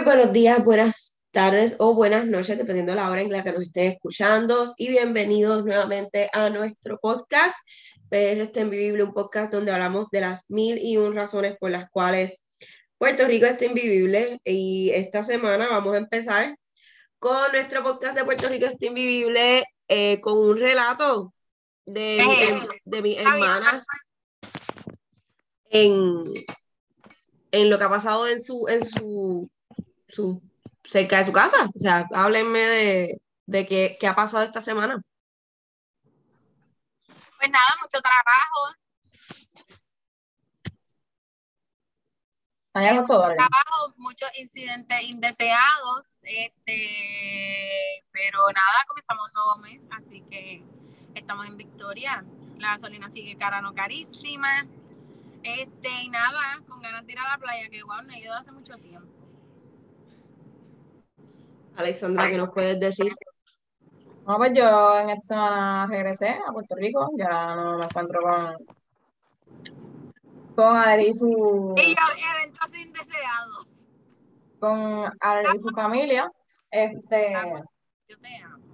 Muy buenos días, buenas tardes o buenas noches, dependiendo de la hora en la que nos estén escuchando. Y bienvenidos nuevamente a nuestro podcast, PR está invivible, un podcast donde hablamos de las mil y un razones por las cuales Puerto Rico está invivible. Y esta semana vamos a empezar con nuestro podcast de Puerto Rico está invivible, eh, con un relato de, de mis hermanas en, en lo que ha pasado en su, en su su, cerca de su casa. O sea, háblenme de, de qué, qué ha pasado esta semana. Pues nada, mucho trabajo. mucho trabajo, muchos incidentes indeseados, este, pero nada, comenzamos un nuevo mes, así que estamos en victoria. La gasolina sigue cara, no carísima. Este, y nada, con ganas de ir a la playa, que igual no he ido hace mucho tiempo. Alexandra, ¿qué nos puedes decir? No, pues yo en esta semana regresé a Puerto Rico, ya no me encuentro con, con Adri y su... Y eventos indeseados. Con Adri y su familia. Este... Yo te amo.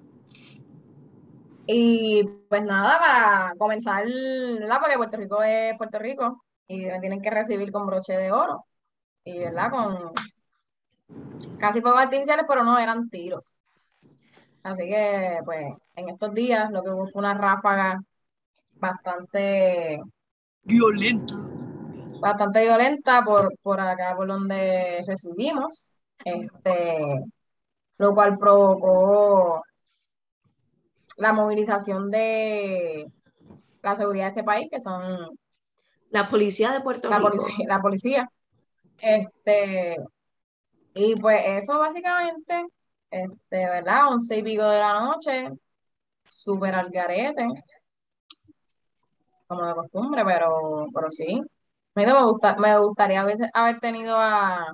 Y pues nada, para comenzar, ¿verdad? Porque Puerto Rico es Puerto Rico y me tienen que recibir con broche de oro. Y, ¿verdad? Con, casi fuegos artificiales, pero no eran tiros. Así que, pues, en estos días lo que hubo fue una ráfaga bastante violenta. Bastante violenta por, por acá, por donde recibimos. Este, lo cual provocó la movilización de la seguridad de este país, que son la policía de Puerto la Rico. Policía, la policía. Este, y pues eso básicamente, este, ¿verdad? Once y pico de la noche, súper al garete, como de costumbre, pero, pero sí. Me, gusta, me gustaría haber, tenido a,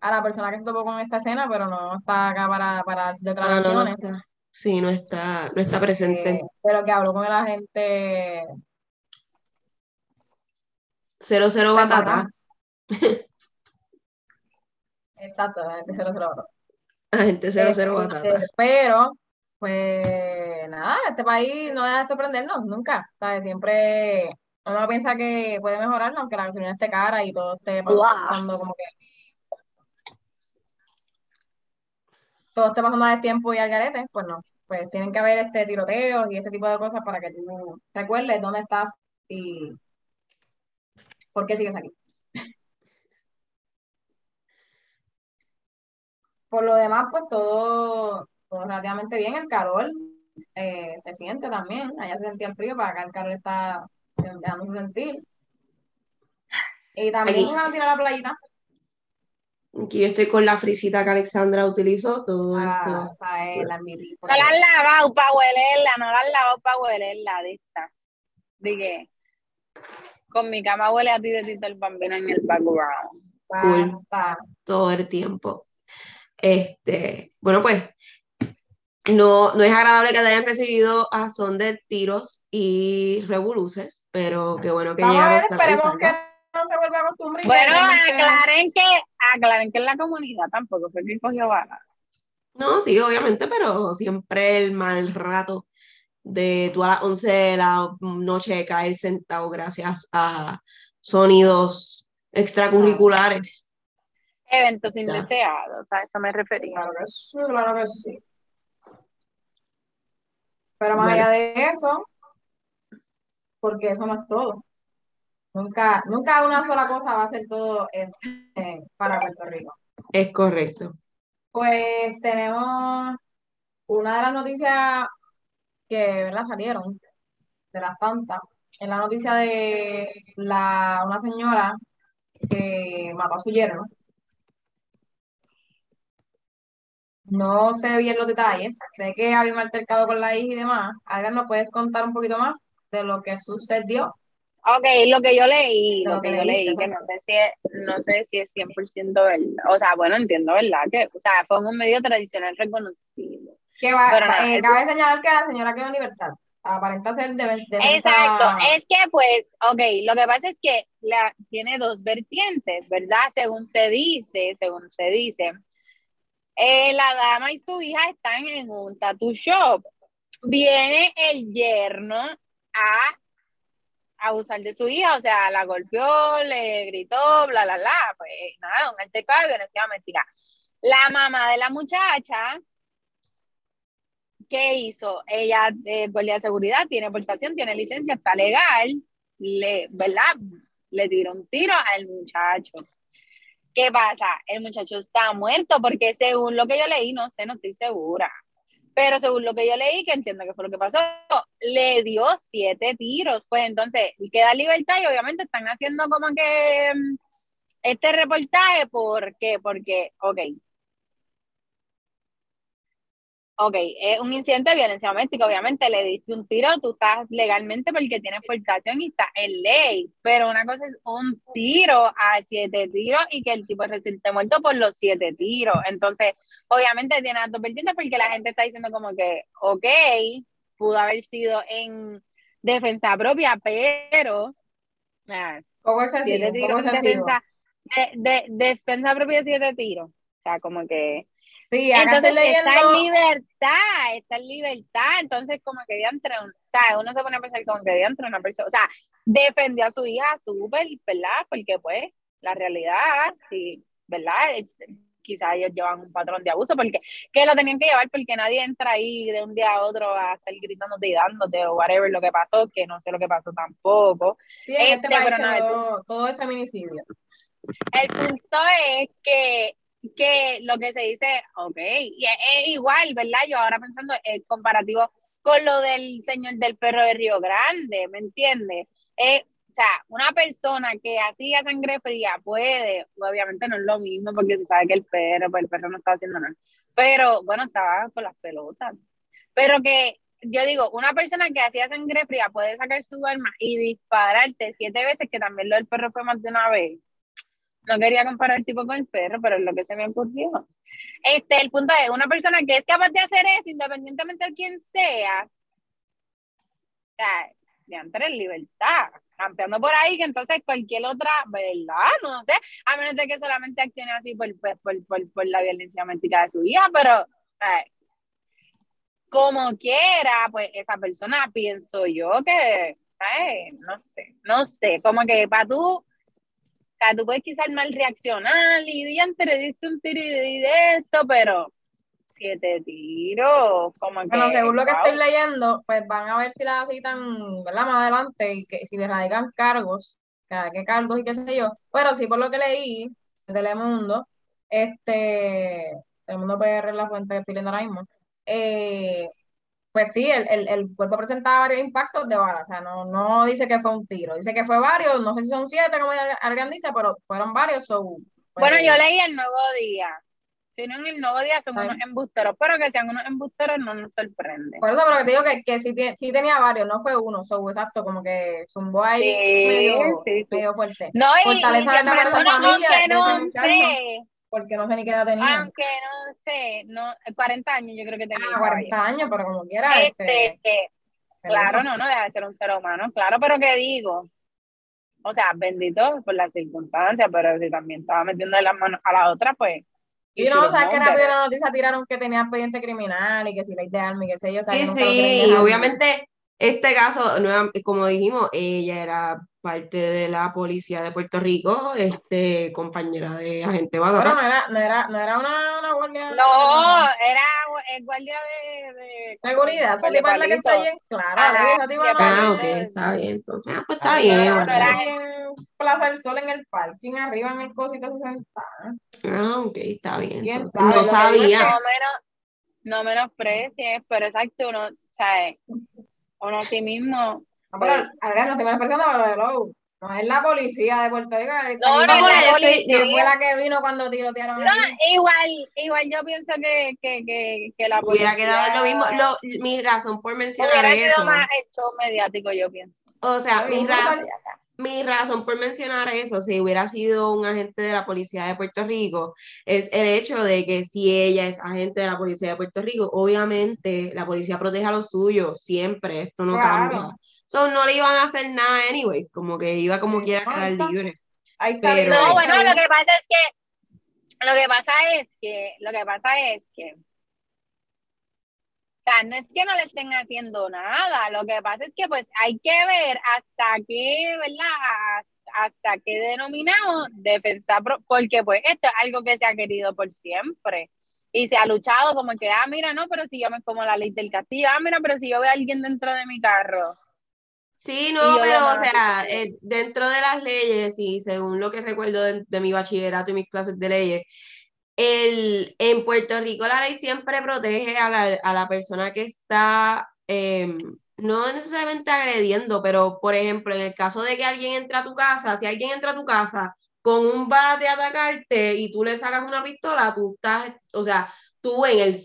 a la persona que se topó con esta escena, pero no está acá para, para declaraciones. Ah, no, Sí, no está, no está presente. Eh, pero que habló con el agente. Cero cero batata. Exacto, agente 00. Agente 00 este, batata. Pero, pues nada, este país no deja de sorprendernos nunca, ¿sabes? Siempre uno piensa que puede mejorar, aunque la gasolina esté cara y todo esté pasando como que. Todo esté pasando de tiempo y al garete, pues no. Pues tienen que haber este tiroteos y este tipo de cosas para que tú recuerdes dónde estás y por qué sigues aquí. Por lo demás, pues todo, relativamente bien. El calor eh, se siente también. Allá se sentía el frío, para acá el calor está dejando sentir. Y también van a tirar la playita. Aquí yo estoy con la frisita que Alexandra utilizó todo ah, esto. O sea, la no la has lavado para huelerla, no la has lavado para huelerla de esta. Dije, con mi cama huele a ti de Tito el Bambino en el background. Basta. Todo el tiempo. Este, bueno, pues no, no es agradable que te hayan recibido a son de tiros y revoluces, pero qué bueno que llegaron a esperemos que no se vuelva a costumbre. Bueno, aclaren que, aclaren que en la comunidad tampoco fue que cogió balas. No, sí, obviamente, pero siempre el mal rato de tú a las 11 de la noche caer sentado gracias a sonidos extracurriculares eventos indeseados, a eso me refería. Claro que sí, claro que sí. Pero más allá de eso, porque eso no es todo. Nunca, nunca una sola cosa va a ser todo para Puerto Rico. Es correcto. Pues tenemos una de las noticias que ¿verdad? salieron de las tantas. En la noticia de la, una señora que mató a su yerno. No sé bien los detalles, sé que había un altercado con la hija y demás. Ahora ¿nos puedes contar un poquito más de lo que sucedió? Ok, lo que yo leí, lo, que, yo leí, que no sé si es, no sé si es 100% verdad. O sea, bueno, entiendo, ¿verdad? Que, o sea, fue un medio tradicional reconocido. Que va, eh, cabe señalar que la señora quedó en libertad. aparenta ser de, de Exacto, es que pues, ok, lo que pasa es que la, tiene dos vertientes, ¿verdad? Según se dice, según se dice, eh, la dama y su hija están en un tattoo shop. Viene el yerno a abusar de su hija, o sea, la golpeó, le gritó, bla, bla, bla, pues nada, un altercado de violencia mentira. La mamá de la muchacha, ¿qué hizo? Ella es guardia de seguridad, tiene portación, tiene licencia, está legal, le, ¿verdad? Le tiró un tiro al muchacho. ¿Qué pasa? El muchacho está muerto porque según lo que yo leí, no sé, no estoy segura, pero según lo que yo leí, que entiendo que fue lo que pasó, le dio siete tiros. Pues entonces queda libertad y obviamente están haciendo como que mm, este reportaje, ¿por qué? Porque, ok, ok, es un incidente de violencia doméstica, obviamente le diste un tiro, tú estás legalmente porque tienes portación y está en ley, pero una cosa es un tiro a siete tiros y que el tipo resulte muerto por los siete tiros. Entonces, obviamente tiene dos vertientes porque la gente está diciendo como que, ok, pudo haber sido en defensa propia, pero... ¿Cómo es así? defensa, de, defensa propia siete tiros. O sea, como que Sí, entonces está en libertad, está en libertad, entonces como que diantre, o sea, uno se pone a pensar como que diantre una persona, o sea, defendió a su hija súper, ¿verdad? Porque pues la realidad, sí, ¿verdad? Quizás ellos llevan un patrón de abuso, porque que lo tenían que llevar porque nadie entra ahí de un día a otro a estar gritándote y dándote o whatever lo que pasó, que no sé lo que pasó tampoco. Sí, este, este pero todo es feminicidio. El punto es que que lo que se dice, ok, y es, igual, ¿verdad? Yo ahora pensando el comparativo con lo del señor del perro de Río Grande, ¿me entiendes? o sea, una persona que así a sangre fría puede, obviamente no es lo mismo porque se sabe que el perro, pues el perro no está haciendo nada, pero bueno, estaba con las pelotas. Pero que yo digo, una persona que hacía sangre fría puede sacar su arma y dispararte siete veces, que también lo del perro fue más de una vez no quería comparar el tipo con el perro, pero es lo que se me ocurrió. Este, el punto es, una persona que es capaz de hacer eso, independientemente de quién sea, de entrar en libertad, campeando por ahí, que entonces cualquier otra, ¿verdad? No sé, a menos de que solamente accione así por, por, por, por la violencia doméstica de su hija, pero como quiera, pues esa persona pienso yo que. No sé, no sé, como que para tú sea, tú puedes quizás mal reaccionar y diante diste un tiro y de esto, pero siete tiros, como que... Bueno, según lo que estoy leyendo, pues van a ver si la citan, ¿verdad? Más adelante y que si le radican cargos, qué cargos y qué sé yo. Pero sí, por lo que leí de Telemundo, este, Telemundo PR la fuente que estoy leyendo ahora mismo, eh, pues sí, el, el, el, cuerpo presentaba varios impactos de bala, o sea, no, no dice que fue un tiro, dice que fue varios, no sé si son siete, como alguien dice, pero fueron varios. So, pues, bueno, yo leí el nuevo día. Si no en el nuevo día son unos embusteros, pero que sean unos embusteros no nos sorprende. Por eso, pero te digo que, que sí, sí, tenía varios, no fue uno, so, exacto, como que zumbó ahí medio, medio, fuerte. No, y, Fortaleza y, de la familia, no sé porque no sé ni qué edad tenía. Aunque no sé, no, 40 años yo creo que tenía. Ah, 40 años, pero como quiera. Este, este claro, no, no deja de ser un ser humano, claro, pero ¿qué digo? O sea, bendito por las circunstancias, pero si también estaba metiendo las manos a la otra, pues. Y no, o sea, que rápido la noticia tiraron que tenía expediente criminal y que si la de arma y qué sé yo. O sea, sí, sí, obviamente este caso, como dijimos, ella era parte de la policía de Puerto Rico, este, compañera de agente Badara. Pero no era, no era, no era una, una guardia. No, era el guardia de, de seguridad. Tipa es la que está bien clara. ah, ok, está bien. Entonces, ah, pues está bien. No, era en Plaza del Sol en el parking, arriba en el cosito se sentaba. Ah, ok, está bien. Entonces, no sabía. No menos, no menosprecies, pero exacto, uno, ¿sabes? Uno a sí mismo. No, pero ahora no te me pero. No es la policía de Puerto Rico. No, no, es la policía. fue la que vino cuando tirotearon. No, igual, igual yo pienso que, que, que, que la policía. Hubiera quedado lo mismo. Lo, mi razón por mencionar hubiera eso. Hubiera más hecho mediático, yo pienso. O sea, mi razón mi razón por mencionar eso, si hubiera sido un agente de la policía de Puerto Rico, es el hecho de que si ella es agente de la policía de Puerto Rico, obviamente la policía protege a los suyos, siempre, esto no cambia. So, no le iban a hacer nada anyways, como que iba como quiera a quedar libre. Pero... No, bueno, lo que pasa es que, lo que pasa es que, lo que pasa es que, o sea, no es que no le estén haciendo nada, lo que pasa es que pues hay que ver hasta qué, ¿verdad? Hasta qué denominamos defensa, porque pues esto es algo que se ha querido por siempre y se ha luchado como que, ah, mira, no, pero si yo me como la ley del castillo, ah, mira, pero si yo veo a alguien dentro de mi carro. Sí, no, pero o sea, eh, dentro de las leyes y según lo que recuerdo de, de mi bachillerato y mis clases de leyes, el, en Puerto Rico la ley siempre protege a la, a la persona que está, em, no necesariamente agrediendo, pero por ejemplo, en el caso de que alguien entra a tu casa, si alguien entra a tu casa con un bate a atacarte y tú le sacas una pistola, tú estás, o sea, tú en el,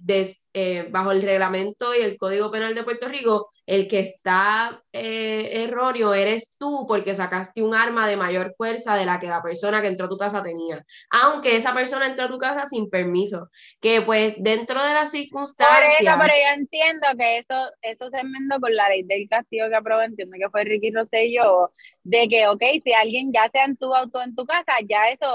de, eh, bajo el reglamento y el Código Penal de Puerto Rico, el que está eh, erróneo eres tú porque sacaste un arma de mayor fuerza de la que la persona que entró a tu casa tenía, aunque esa persona entró a tu casa sin permiso, que pues dentro de las circunstancias... Por eso, pero yo entiendo que eso, eso se enmendó con la ley del castigo que aprobó, entiendo que fue Ricky Rosselló, de que, ok, si alguien ya en tu auto en tu casa, ya eso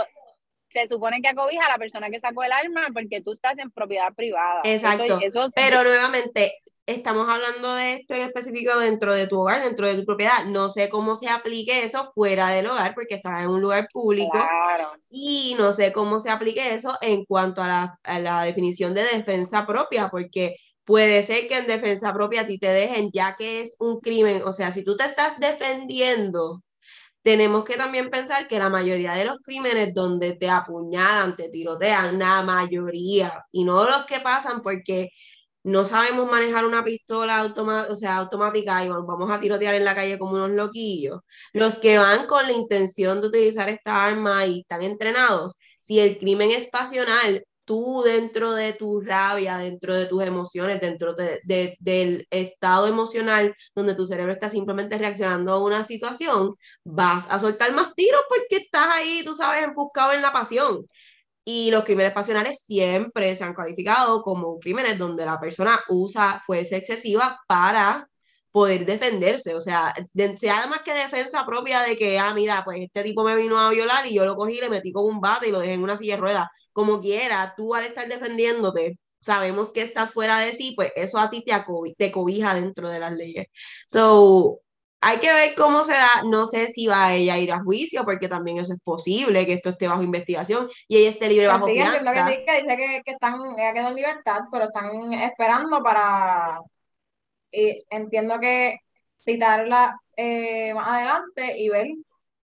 se supone que acobija a la persona que sacó el arma porque tú estás en propiedad privada. Exacto. Pero nuevamente, estamos hablando de esto en específico dentro de tu hogar, dentro de tu propiedad. No sé cómo se aplique eso fuera del hogar porque estás en un lugar público. Claro. Y no sé cómo se aplique eso en cuanto a la, a la definición de defensa propia, porque puede ser que en defensa propia a ti te dejen, ya que es un crimen. O sea, si tú te estás defendiendo tenemos que también pensar que la mayoría de los crímenes donde te apuñalan, te tirotean, la mayoría, y no los que pasan porque no sabemos manejar una pistola o sea, automática y vamos a tirotear en la calle como unos loquillos, los que van con la intención de utilizar esta arma y están entrenados, si el crimen es pasional, tú dentro de tu rabia, dentro de tus emociones, dentro de, del estado emocional donde tu cerebro está simplemente reaccionando a una situación, vas a soltar más tiros porque estás ahí, tú sabes, enfuscado en la pasión. Y los crímenes pasionales siempre se han calificado como crímenes donde la persona usa fuerza excesiva para poder defenderse, o sea, sea más que defensa propia de que, ah, mira, pues este tipo me vino a violar y yo lo cogí, le metí con un bate y lo dejé en una silla de ruedas, como quiera, tú al estar defendiéndote, sabemos que estás fuera de sí, pues eso a ti te, te cobija dentro de las leyes. So, hay que ver cómo se da, no sé si va ella a ir a juicio, porque también eso es posible, que esto esté bajo investigación y ella esté libre bajo sí, fianza. Lo que sí, que dice que, que están, ella quedó en libertad, pero están esperando para, y entiendo que citarla eh, más adelante y ver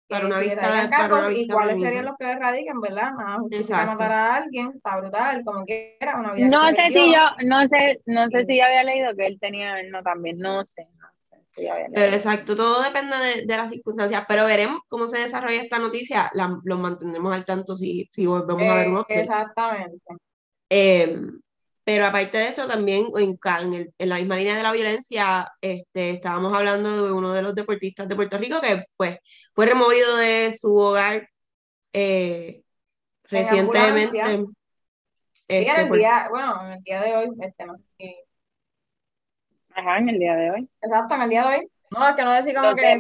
para una vista, para una y cuáles serían los que le radiquen, ¿verdad? Nada, matar a alguien, está brutal, como quiera, una vida No sé si yo, no sé, no sé si yo había leído que él tenía, no también, no sé, no sé si había Pero exacto, todo depende de, de, las circunstancias, pero veremos cómo se desarrolla esta noticia, la, los mantendremos al tanto si, si volvemos a ver un update. Exactamente. Eh, pero aparte de eso, también en, en, la misma línea de la violencia, este, estábamos hablando de uno de los deportistas de Puerto Rico que pues, fue removido de su hogar eh, recientemente. Este, en el día, bueno, en el día de hoy, este, no Ajá, en el día de hoy. Exacto, en el día de hoy. No, es que no decir como que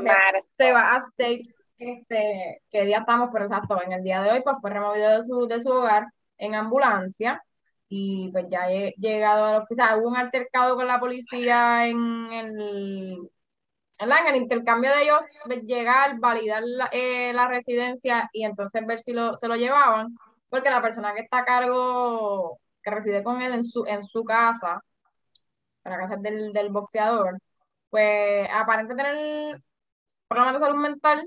se, va a state este, qué día estamos, pero exacto, en el día de hoy pues fue removido de su, de su hogar en ambulancia y pues ya he llegado a hospital. Hubo un altercado con la policía en el, en el intercambio de ellos, pues, llegar, validar la, eh, la residencia y entonces ver si lo, se lo llevaban, porque la persona que está a cargo, que reside con él en su, en su casa, en la casa del, del boxeador, pues aparente tener problemas de salud mental,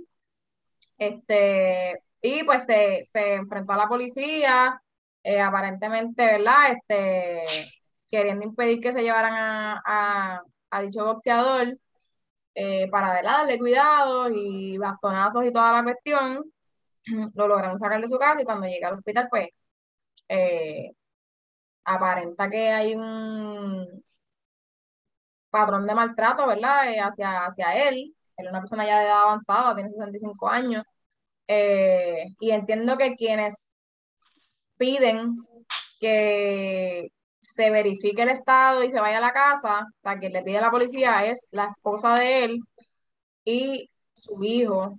este, y pues se, se enfrentó a la policía, eh, aparentemente, ¿verdad? Este, queriendo impedir que se llevaran a, dicho boxeador eh, para darle cuidado y bastonazos y toda la cuestión. Lo lograron sacar de su casa y cuando llega al hospital, pues eh, aparenta que hay un patrón de maltrato, ¿verdad? hacia, hacia él él es una persona ya de edad avanzada, tiene 65 años, y entiendo que quienes piden que se verifique el estado y se vaya a la casa, o sea, quien le pide a la policía es la esposa de él y su hijo.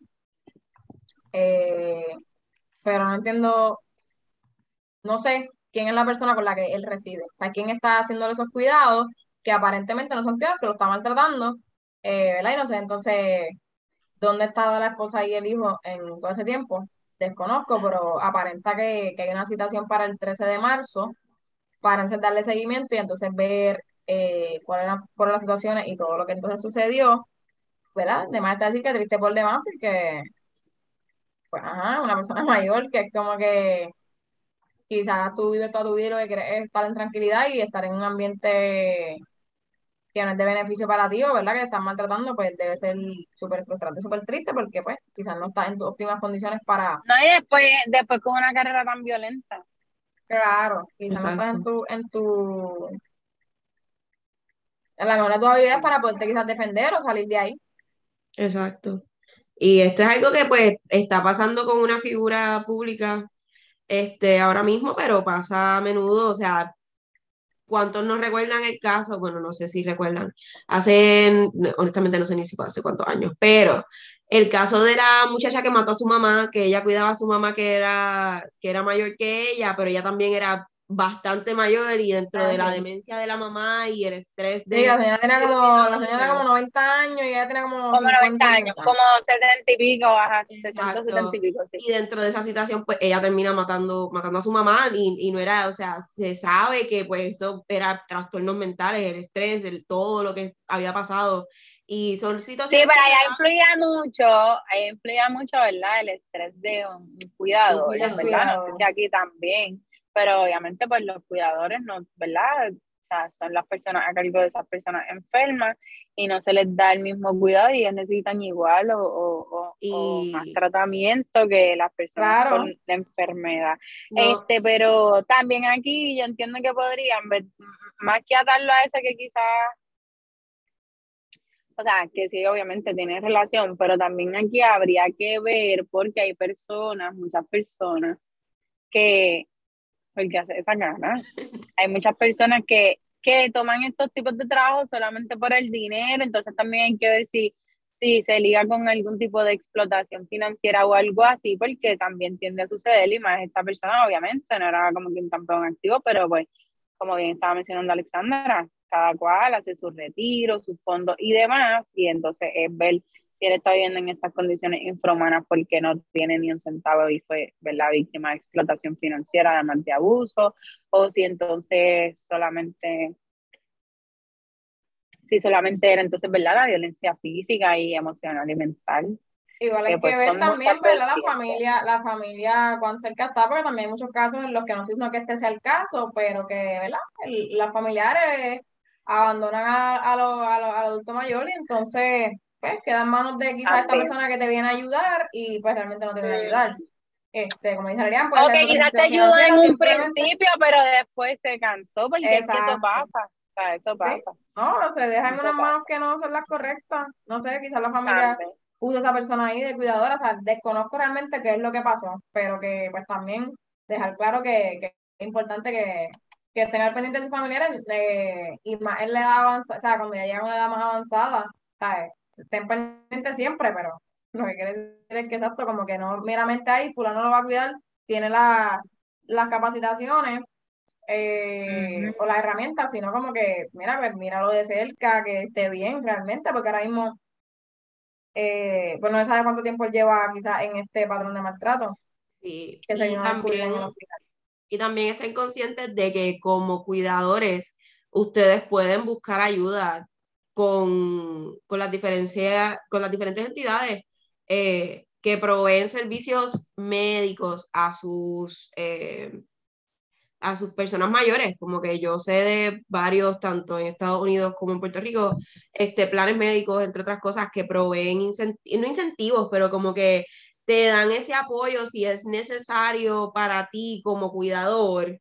Eh, pero no entiendo, no sé quién es la persona con la que él reside, o sea, quién está haciendo esos cuidados que aparentemente no son cuidados, que lo está maltratando, eh, ¿verdad? Y no sé, entonces, ¿dónde estaba la esposa y el hijo en todo ese tiempo? Desconozco, pero aparenta que, hay una citación para el 13 de marzo para darle seguimiento y entonces ver eh, cuáles fueron las situaciones y todo lo que entonces sucedió, ¿verdad? Además está decir que triste por demás porque, pues, ajá, una persona mayor que es como que quizás tú vives toda tu vida y lo que quieres es estar en tranquilidad y estar en un ambiente que no es de beneficio para ti o, ¿verdad? Que te están maltratando, pues debe ser súper frustrante, súper triste porque, pues, quizás no estás en tus óptimas condiciones para... No, y después, después con una carrera tan violenta. Claro, quizás no estás en tu, en tu, en la mejor de tus habilidades para poderte quizás defender o salir de ahí. Exacto. Y esto es algo que pues está pasando con una figura pública este, ahora mismo, pero pasa a menudo, o sea, ¿cuántos no recuerdan el caso? Bueno, no sé si recuerdan, hace, honestamente no sé ni si hace cuántos años, pero el caso de la muchacha que mató a su mamá, que ella cuidaba a su mamá que era, que era mayor que ella, pero ella también era bastante mayor y dentro Ah, de la sí. demencia de la mamá y el estrés de... Sí, la señora tenía como, la señora Pero- como 90 años y ella tenía como, Como 90 50, años, como 70 y pico, ajá, 60, Exacto. 70 y pico, sí. Y dentro de esa situación, pues ella termina matando, matando a su mamá y, y no era, o sea, se sabe que pues eso era trastornos mentales, el estrés, el, todo lo que había pasado. Y son Sí, situaciones... pero que- allá influía mucho, ahí influía mucho, ¿verdad? El estrés de un cuidador, Un cuidador. ¿verdad? No sé si aquí también, pero obviamente pues los cuidadores no, ¿verdad? O sea, son las personas a cargo de esas personas enfermas y no se les da el mismo cuidado y ellos necesitan igual o, o, más tratamiento que las personas Claro. con la enfermedad. no, Este, pero también aquí yo entiendo que podrían, ver- más que atarlo a eso que quizás, o sea, que sí, obviamente tiene relación, pero también aquí habría que ver porque hay personas, muchas personas, que, porque hace esa cara, hay muchas personas que, que toman estos tipos de trabajo solamente por el dinero, entonces también hay que ver si, si se liga con algún tipo de explotación financiera o algo así, porque también tiende a suceder, y más esta persona obviamente no era como que un campeón activo, pero pues, como bien estaba mencionando Alexandra, cada cual hace sus retiros, sus fondos y demás, y entonces es ver si él está viviendo en estas condiciones infrahumanas porque no tiene ni un centavo y fue ¿verdad? víctima de explotación financiera, además de abuso, o si entonces solamente, si solamente era entonces ¿verdad? la violencia física y emocional y mental. Igual hay que pues, ver también, ¿verdad? La familia, la familia cuán cerca está, porque también hay muchos casos en los que no estoy diciendo que este sea el caso, pero que, ¿verdad? El- las familiares abandonan a, a los a los- al adulto mayor y entonces, pues, queda en manos de quizás esta persona que te viene a ayudar y pues realmente no te viene a ayudar. Este, como dice Adrián, puede O ser que quizás te ayudó en un principio, pero después se cansó, porque es que eso pasa. O sea, eso Sí. pasa. No, se deja en Eso unas pasa. manos que no son las correctas. No sé, quizás la familia También. puso esa persona ahí de cuidadora, o sea, desconozco realmente qué es lo que pasó, pero que pues también dejar claro que, que es importante que, que al pendiente de sus familiares eh, y más en la edad avanzada, o sea, cuando ya llegan a una edad más avanzada, ¿sabes? Estén pendientes siempre, pero lo que quiere decir es que exacto, como que no meramente ahí, fulano lo va a cuidar, tiene la, las capacitaciones eh, o las herramientas, sino como que, mira, pues míralo de cerca, que esté bien realmente, porque ahora mismo eh, pues no se sabe cuánto tiempo lleva quizás en este patrón de maltrato Sí, que se y también, y también estén conscientes de que como cuidadores ustedes pueden buscar ayuda con, con las, con las diferentes entidades eh, que proveen servicios médicos a sus, eh, a sus personas mayores, como que yo sé de varios, tanto en Estados Unidos como en Puerto Rico, este, planes médicos, entre otras cosas, que proveen, incent- no incentivos, pero como que te dan ese apoyo si es necesario para ti como cuidador,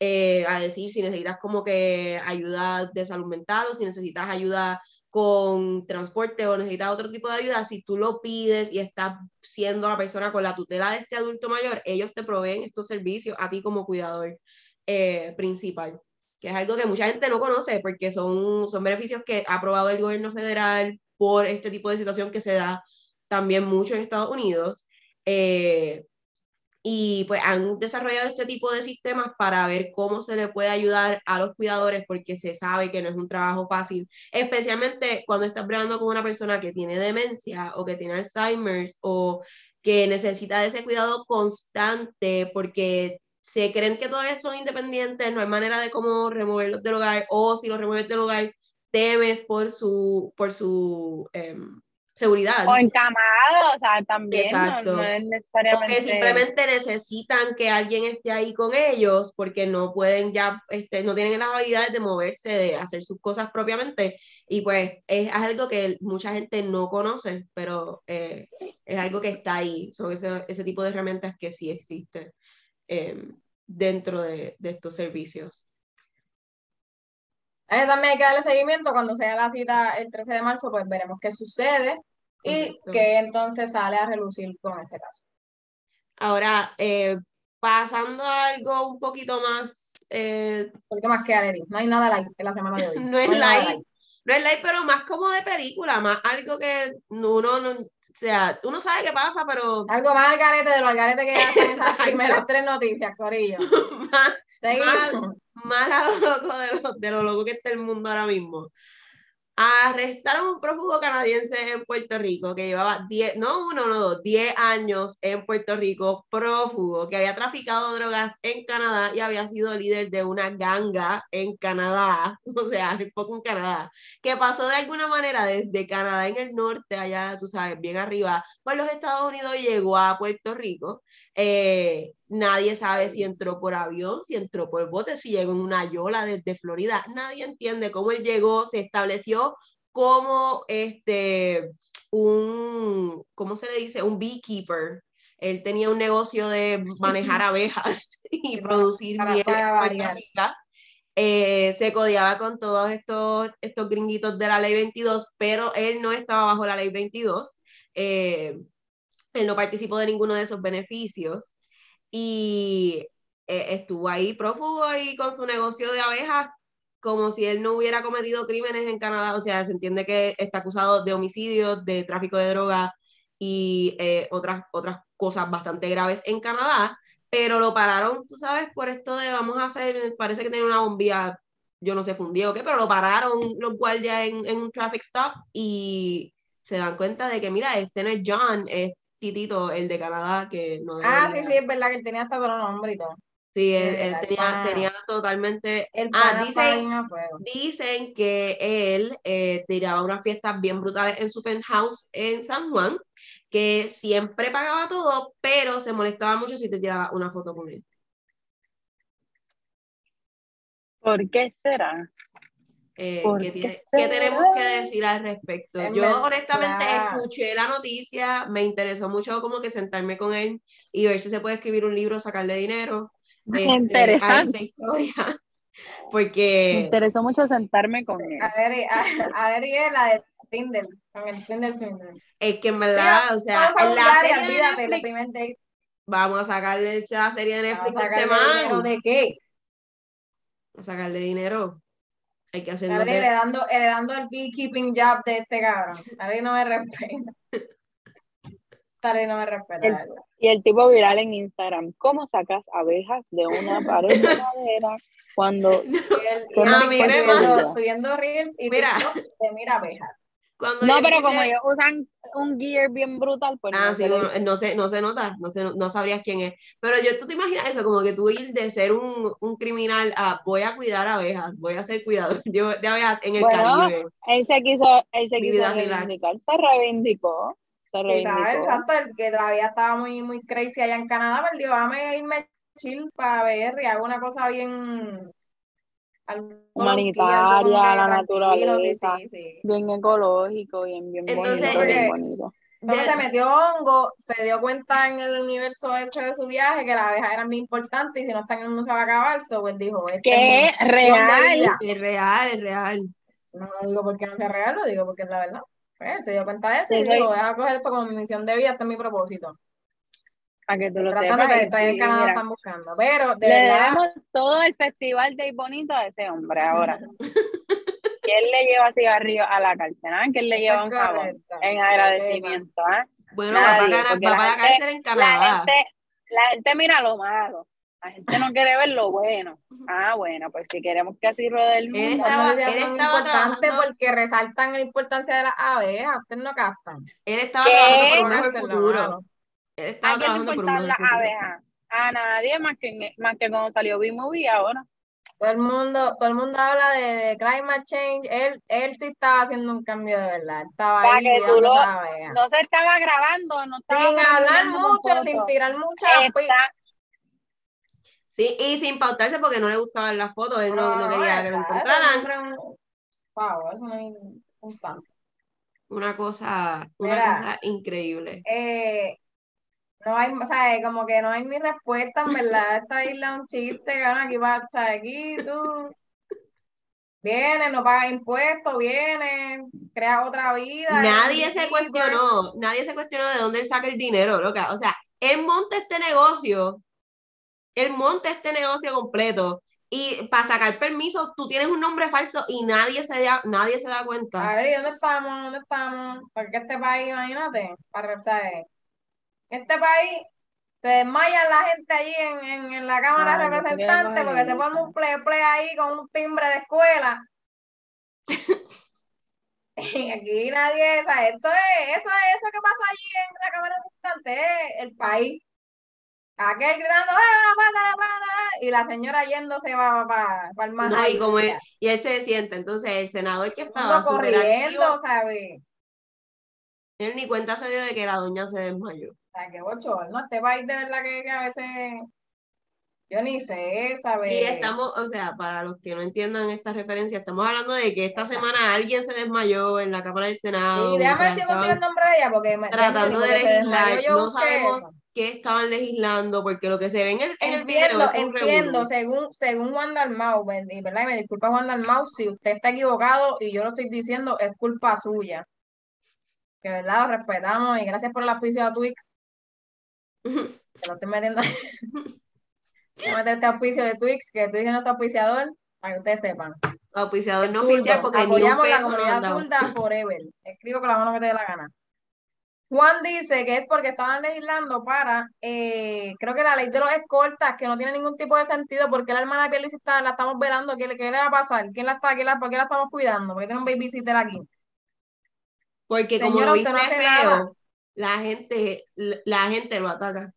eh, a decir si necesitas como que ayuda de salud mental o si necesitas ayuda con transporte o necesitas otro tipo de ayuda, si tú lo pides y estás siendo la persona con la tutela de este adulto mayor, ellos te proveen estos servicios a ti como cuidador eh, principal, que es algo que mucha gente no conoce porque son, son beneficios que ha aprobado el gobierno federal por este tipo de situación que se da también mucho en Estados Unidos. Eh, y pues han desarrollado este tipo de sistemas para ver cómo se le puede ayudar a los cuidadores porque se sabe que no es un trabajo fácil, especialmente cuando estás hablando con una persona que tiene demencia o que tiene Alzheimer's o que necesita de ese cuidado constante porque se creen que todavía son independientes, no hay manera de cómo removerlos del hogar o si los remueves del hogar temes por su, por su em, seguridad. O encamado, o sea, también Exacto. no, es necesariamente. O que simplemente necesitan que alguien esté ahí con ellos porque no pueden ya, este, no tienen las habilidades de moverse, de hacer sus cosas propiamente. Y pues es algo que mucha gente no conoce, pero eh, es algo que está ahí. Son ese, ese tipo de herramientas que sí existen eh, dentro de, de estos servicios. También hay que darle seguimiento cuando sea la cita el 13 de marzo, pues veremos qué sucede y qué entonces sale a relucir con este caso. Ahora, eh, pasando a algo un poquito más, eh, Porque más que Aleri, no hay nada light en la semana de hoy. no es hay nada light, no es light, pero más como de película, más algo que uno no, o sea, uno sabe qué pasa, pero Algo más al garete de los algaretes que ya están esas primeras tres noticias, Corillo. más, Seguimos. más a lo loco de lo, de lo loco que está el mundo ahora mismo. Arrestaron a un prófugo canadiense en Puerto Rico que llevaba 10, no uno, no dos, 10 años en Puerto Rico, prófugo, que había traficado drogas en Canadá y había sido líder de una ganga en Canadá, o sea, poco en Canadá, que pasó de alguna manera desde Canadá en el norte, allá, tú sabes, bien arriba, por los Estados Unidos llegó a Puerto Rico. Eh, nadie sabe si entró por avión, si entró por bote, si llegó en una yola desde Florida. Nadie entiende cómo él llegó, se estableció como este, un, ¿cómo se le dice? Un beekeeper. Él tenía un negocio de manejar abejas y producir miel. Eh, se codiaba con todos estos, estos gringuitos de la ley 22, pero él no estaba bajo la ley 22. Eh, él no participó de ninguno de esos beneficios y eh, estuvo ahí prófugo y con su negocio de abejas como si él no hubiera cometido crímenes en Canadá, o sea, se entiende que está acusado de homicidio, de tráfico de droga y eh, otras, otras cosas bastante graves en Canadá, pero lo pararon, tú sabes, por esto de vamos a hacer, parece que tenía una bombilla, yo no sé, fundió o qué, pero lo pararon los guardias en, en un traffic stop y se dan cuenta de que, mira, este no es John, es Titito, el de Canadá, que no Ah, sí, debería- sí, es verdad que él tenía hasta otro nombre y todo. Sí, él, él tenía, pana- tenía totalmente... El Ah, dicen, dicen que él eh, tiraba unas fiestas bien brutales en su penthouse en San Juan, que siempre pagaba todo, pero se molestaba mucho si te tiraba una foto con él. ¿Por qué será? Eh, ¿Por ¿qué, tiene- tenemos que decir al respecto? Yo verdad. honestamente escuché la noticia, me interesó mucho como que sentarme con él y ver si se puede escribir un libro, sacarle dinero este, a Interesante. esta historia, Me porque interesó mucho sentarme con él. Aleri, a- Aleri es la de Tinder, con el Tinder Swindler. es que en verdad, o sea, a en la y serie de Netflix, primer date. vamos a sacarle esa serie de a Netflix a este man, de qué? a sacarle dinero. Hay que hacerlo de- heredando, heredando el beekeeping job de este cabrón. Aleri no me respeta. Aleri no me respeta. El-. Y el tipo viral en Instagram, ¿cómo sacas abejas de una pared de madera cuando Y él- y Qué él A mí me subiendo, subiendo reels y Mira. De mira abejas. Cuando No, pero escuché- como ellos usan un gear bien brutal, pues Ah, no sí, se no, se, no se nota, no, se, no sabrías quién es. Pero yo, tú te imaginas eso, como que tú ir de ser un, un criminal a voy a cuidar abejas, voy a ser cuidador de, de abejas en el Bueno, Caribe. Él se quiso, él se Mi quiso vida relax. reivindicar, se reivindicó, se reivindicó. exacto, el que todavía estaba muy, muy crazy allá en Canadá, pero digo, dame irme chill para ver y hago una cosa bien Humanitaria, la naturaleza. Sí, sí, sí. Bien ecológico, bien, bien Entonces, bonito, bien bonito. Entonces se metió hongo, se dio cuenta en el universo ese de su viaje que las abejas eran muy importantes y si no están en uno se va a acabar, so él dijo, este ¿Qué? es ¿Real? es real, es real. No lo digo porque no sea real, lo digo porque es la verdad. Pues, él se dio cuenta de eso Sí, y sí. dijo, voy a coger esto como mi misión de vida, este es mi propósito. Para que tú lo sepas. que en Canadá, mira, están buscando. Pero, de le verdad, debemos todo el festival de bonito a ese hombre ahora. ¿Quién le lleva cigarrillos a la cárcel? ¿ah? ¿Quién le lleva un jabón? En agradecimiento, ¿ah? Bueno, va para, Nadie, porque va la para gente- cárcel en La Canadá. gente, la gente mira lo malo. La gente no quiere ver lo bueno. Ah, bueno, pues si queremos que así ruede el Él mundo. Estaba- él estaba trabajando- porque resaltan la importancia de las abejas. Ustedes no captan. Él estaba ¿Qué? trabajando por un mejor la futuro. ¿A estaba le trabajando por un importan mejor las abejas? A nadie más que, en- más que cuando salió B-Movie ahora. Todo el mundo, todo el mundo habla de, de climate change. Él, él sí estaba haciendo un cambio de verdad. Estaba Para ahí que tú lo-. No se estaba grabando, no estaba Sin hablar mucho, sin tirar Está- Sí, y sin pautarse porque no le gustaban las fotos, él no, no No, quería que lo encontraran. es un- Wow, es un, un santo. Una cosa, una Mira. cosa increíble. Eh, no hay, o sea, como que no hay ni respuesta, en verdad. Esta isla es un chiste, van aquí va, o sea, aquí tú vienes, no pagas impuestos, vienes, creas otra vida. Nadie se cuestionó, nadie se cuestionó de dónde él saca el dinero, loca. O sea, él monta este negocio, él monta este negocio completo y para sacar permiso tú tienes un nombre falso y nadie se da, nadie se da cuenta. A ver, ¿y dónde estamos? ¿Dónde estamos? Porque este país, imagínate, para, o sea, este país se desmaya la gente allí en, en, en la Cámara de Representantes porque se forma un play play ahí con un timbre de escuela. Y aquí nadie, o sea, esto es, eso es eso que pasa allí en la Cámara de Representantes, es el país. Aquel gritando, ¡eh, una pata, una pata! Y la señora yéndose para pa, pa el más No, y como él, y él se siente, entonces el senador que estaba corriendo, ¿sabes? él ni cuenta se dio de que la doña se desmayó. Sea, qué bochorno. Este país de verdad que, que a veces yo ni sé, ¿sabes? Y estamos, o sea, para los que no entiendan esta referencia, estamos hablando de que esta semana alguien se desmayó en la Cámara del Senado. Y déjame ver si consigo el nombre de ella, porque tratando de legislar, no sabemos eso. qué estaban legislando, porque lo que se ve en el, en el video Entiendo, es un entiendo, según, según Juan Dalmau. Y me disculpa Juan Dalmau, si usted está equivocado y yo lo estoy diciendo, es culpa suya. Que verdad, lo respetamos y gracias por el auspicio a Twix. Que lo estoy metiendo. Voy a meter este auspicio de Twix, que Twix es nuestro auspiciador, para que ustedes sepan. Auspiciador no oficial porque ni un Apoyamos la comunidad zurda forever. Escribo con la mano que te dé la gana. Juan dice que es porque estaban legislando para, eh, creo que la ley de los escoltas, que no tiene ningún tipo de sentido, porque la hermana de Pierluisi está, la estamos velando, ¿qué, le- qué le va a pasar? ¿Quién la está, quién la, ¿Por qué la estamos cuidando? Porque tiene un babysitter aquí. Porque como lo viste no feo, nada. La gente, la gente lo ataca.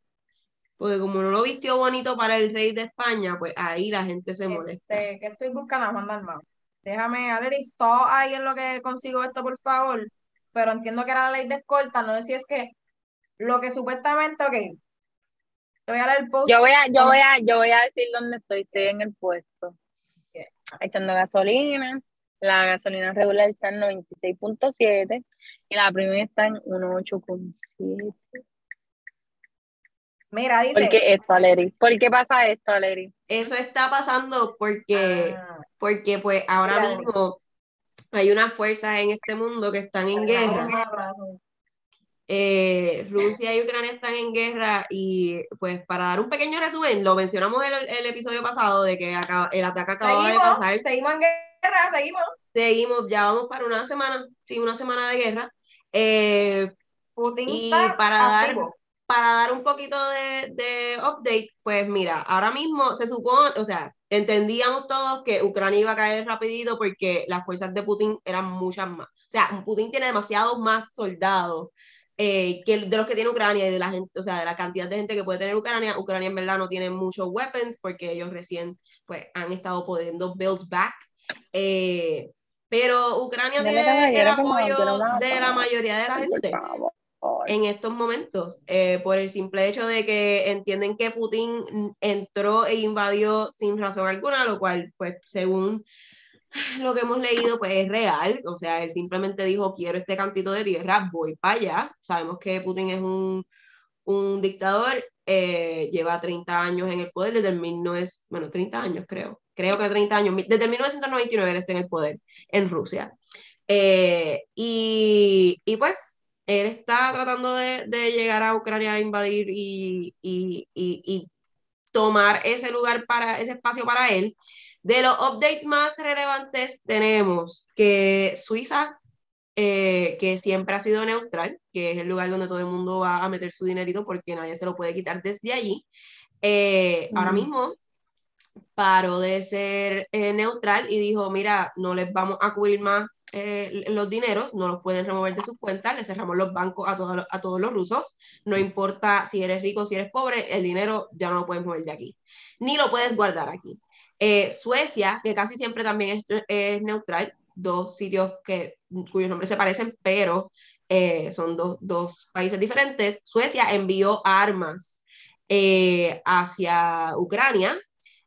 Porque como no lo vistió bonito para el rey de España, pues ahí la gente se molesta. Este, que estoy buscando a Juan Dalmau. Déjame, Aleri, stop ahí en lo que consigo esto, por favor. Pero entiendo que era la ley de escolta, no sé si es que lo que supuestamente, ok. Te voy a dar el post. Yo voy a, yo voy a, yo voy a decir dónde estoy, estoy en el puesto. Echando gasolina. La gasolina regular está en 96.7 y la premium está en 1.8.7. Mira, dice. ¿Por qué esto, Aleri? ¿Por qué pasa esto, Aleri? Eso está pasando porque, Ah, porque pues ahora Mira, mismo hay unas fuerzas en este mundo que están en guerra. Eh, Rusia y Ucrania están en guerra y pues para dar un pequeño resumen, lo mencionamos en el, el episodio pasado de que acaba- el ataque acababa de pasar. seguimos en guerra, seguimos. Seguimos, ya vamos para una semana, sí, una semana de guerra. Eh, Putin Y está para dar- activo. para dar un poquito de, de update, pues mira, ahora mismo se supone, o sea, entendíamos todos que Ucrania iba a caer rapidito porque las fuerzas de Putin eran muchas más. O sea, Putin tiene demasiados más soldados eh, que de los que tiene Ucrania y de la gente, o sea, de la cantidad de gente que puede tener Ucrania. Ucrania en verdad no tiene muchos weapons porque ellos recién pues han estado pudiendo build back. Eh, pero Ucrania tiene el apoyo de la mayoría de la gente en estos momentos, eh, por el simple hecho de que entienden que Putin entró e invadió sin razón alguna, lo cual, pues, según lo que hemos leído, pues es real. O sea, él simplemente dijo, quiero este cantito de tierra, voy para allá. Sabemos que Putin es un, un dictador, eh, lleva 30 años en el poder desde el 19, bueno, 30 años creo, creo que 30 años, desde 1999 él está en el poder en Rusia. Eh, y, y, pues él está tratando de, de, llegar a Ucrania a invadir y, y, y, tomar ese lugar para ese espacio para él. De los updates más relevantes tenemos que Suiza eh, que siempre ha sido neutral, que es el lugar donde todo el mundo va a meter su dinerito porque nadie se lo puede quitar desde allí. Eh, ahora mismo paró de ser eh, neutral y dijo, mira, no les vamos a cubrir más los dineros, no los pueden remover de sus cuentas, le cerramos los bancos a, todos a todos los rusos, no importa si eres rico, si eres pobre, el dinero ya no lo puedes mover de aquí, ni lo puedes guardar aquí. Suecia, que casi siempre también es, es neutral, dos sitios que, cuyos nombres se parecen, pero eh, son dos, dos, países diferentes. Suecia envió armas eh, hacia Ucrania,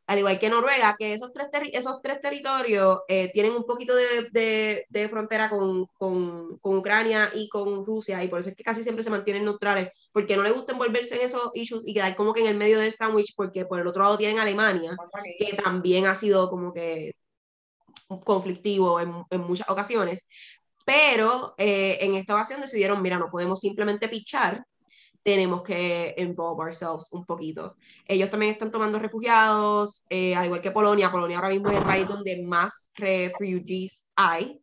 al igual que Noruega, que esos tres, esos tres territorios eh, tienen un poquito de, de, de frontera con, con, con, Ucrania y con Rusia, y por eso es que casi siempre se mantienen neutrales, porque no les gusta envolverse en esos issues y quedar como que en el medio del sándwich, porque por el otro lado tienen Alemania, que también ha sido como que conflictivo en, en muchas ocasiones, pero eh, en esta ocasión decidieron, mira, no podemos simplemente pichar, tenemos que involve ourselves un poquito. Ellos también están tomando refugiados, eh, al igual que Polonia. Polonia ahora mismo es el país donde más refugees hay